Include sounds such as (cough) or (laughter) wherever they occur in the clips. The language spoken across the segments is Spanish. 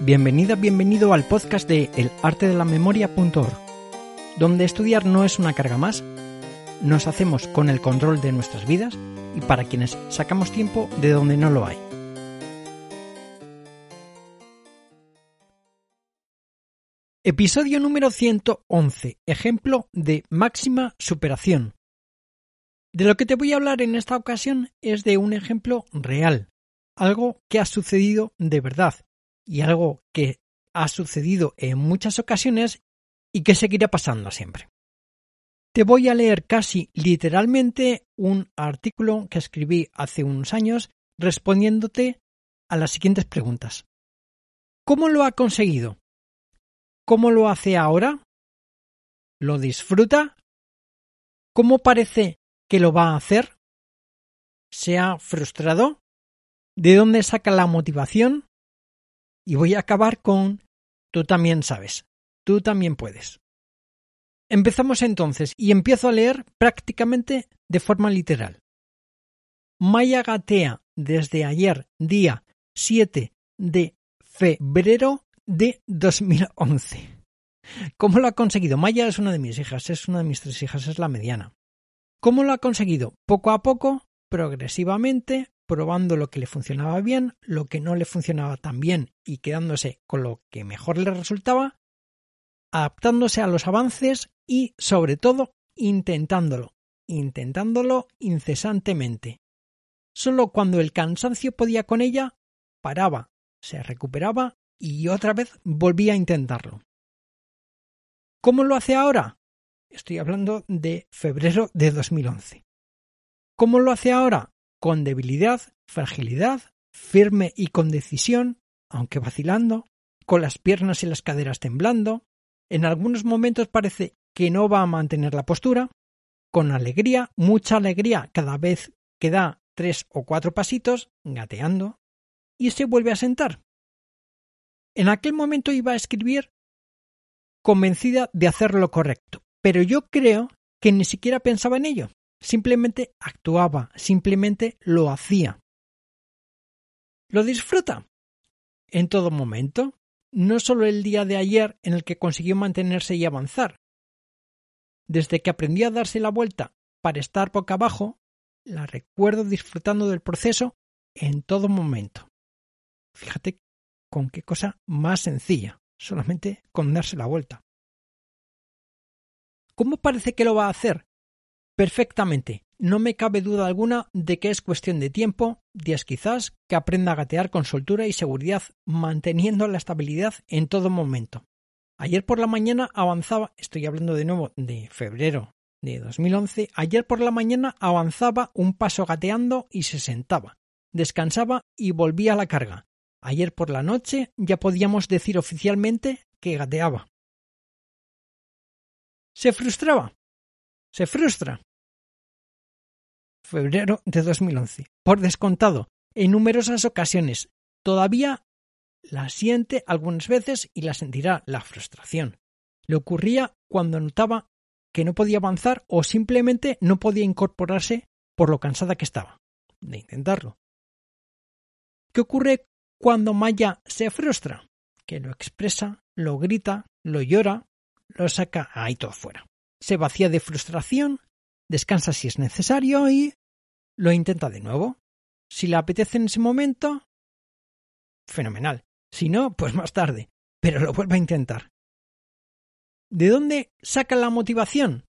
Bienvenida, bienvenido al podcast de elartedelamemoria.org, donde estudiar no es una carga más, nos hacemos con el control de nuestras vidas y para quienes sacamos tiempo de donde no lo hay. Episodio número 111. Ejemplo de máxima superación. De lo que te voy a hablar en esta ocasión es de un ejemplo real, algo que ha sucedido de verdad y algo que ha sucedido en muchas ocasiones y que seguirá pasando siempre. Te voy a leer casi literalmente un artículo que escribí hace unos años respondiéndote a las siguientes preguntas. ¿Cómo lo ha conseguido? ¿Cómo lo hace ahora? ¿Lo disfruta? ¿Cómo parece que lo va a hacer? ¿Se ha frustrado? ¿De dónde saca la motivación? Y voy a acabar con tú también sabes, tú también puedes. Empezamos entonces y empiezo a leer prácticamente de forma literal. Maya gatea desde ayer, día 7 de febrero de 2011. ¿Cómo lo ha conseguido? Maya es una de mis hijas, es una de mis tres hijas, es la mediana. ¿Cómo lo ha conseguido? Poco a poco, progresivamente, probando lo que le funcionaba bien, lo que no le funcionaba tan bien y quedándose con lo que mejor le resultaba, adaptándose a los avances y, sobre todo, intentándolo, intentándolo incesantemente. Solo cuando el cansancio podía con ella, paraba, se recuperaba y otra vez volvía a intentarlo. ¿Cómo lo hace ahora? Estoy hablando de febrero de 2011. ¿Cómo lo hace ahora? Con debilidad, fragilidad, firme y con decisión, aunque vacilando, con las piernas y las caderas temblando, en algunos momentos parece que no va a mantener la postura, con alegría, mucha alegría cada vez que da tres o cuatro pasitos, gateando, y se vuelve a sentar. En aquel momento iba a escribir convencida de hacer lo correcto, pero yo creo que ni siquiera pensaba en ello. Simplemente actuaba, simplemente lo hacía. ¿Lo disfruta? En todo momento, no solo el día de ayer en el que consiguió mantenerse y avanzar. Desde que aprendió a darse la vuelta para estar boca abajo, la recuerdo disfrutando del proceso en todo momento. Fíjate con qué cosa más sencilla, solamente con darse la vuelta. ¿Cómo parece que lo va a hacer? Perfectamente. No me cabe duda alguna de que es cuestión de tiempo, días quizás, que aprenda a gatear con soltura y seguridad, manteniendo la estabilidad en todo momento. Ayer por la mañana avanzaba, estoy hablando de nuevo de febrero de 2011, ayer por la mañana avanzaba un paso gateando y se sentaba, descansaba y volvía a la carga. Ayer por la noche ya podíamos decir oficialmente que gateaba. ¿Se frustraba? Se frustra febrero de 2011. Por descontado, en numerosas ocasiones todavía la siente algunas veces y la sentirá la frustración. Le ocurría cuando notaba que no podía avanzar o simplemente no podía incorporarse por lo cansada que estaba de intentarlo. ¿Qué ocurre cuando Maya se frustra? Que lo expresa, lo grita, lo llora, lo saca ahí todo fuera. Se vacía de frustración, descansa si es necesario y lo intenta de nuevo. Si le apetece en ese momento, fenomenal. Si no, pues más tarde, pero lo vuelve a intentar. ¿De dónde saca la motivación?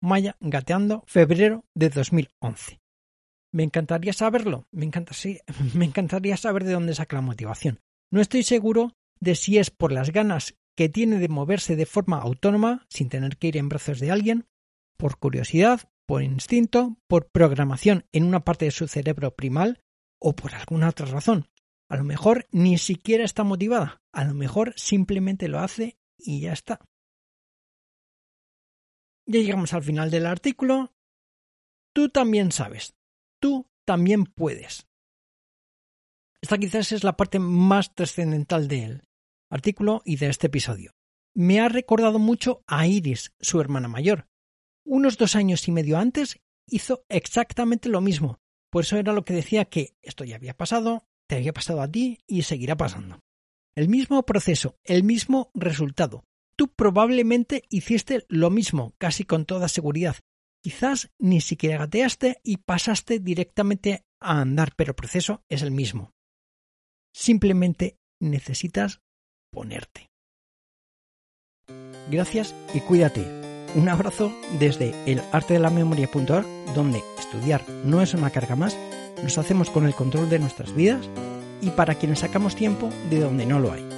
Maya gateando febrero de 2011. Me encantaría saberlo, me, (laughs) me encantaría saber de dónde saca la motivación. No estoy seguro de si es por las ganas que tiene de moverse de forma autónoma, sin tener que ir en brazos de alguien, por curiosidad, por instinto, por programación en una parte de su cerebro primal o por alguna otra razón. A lo mejor ni siquiera está motivada, a lo mejor simplemente lo hace y ya está. Ya llegamos al final del artículo. Tú también sabes, tú también puedes. Esta quizás es la parte más trascendental del artículo y de este episodio. Me ha recordado mucho a Iris, su hermana mayor, unos dos años y medio antes hizo exactamente lo mismo. Por eso era lo que decía que esto ya había pasado, te había pasado a ti y seguirá pasando. el mismo proceso, el mismo resultado. Tú probablemente hiciste lo mismo, casi con toda seguridad. Quizás ni siquiera gateaste y pasaste directamente a andar, pero el proceso es el mismo. Simplemente necesitas ponerte. Gracias y cuídate. Un abrazo desde el arte de la memoria.org, donde estudiar no es una carga más, nos hacemos con el control de nuestras vidas y para quienes sacamos tiempo de donde no lo hay.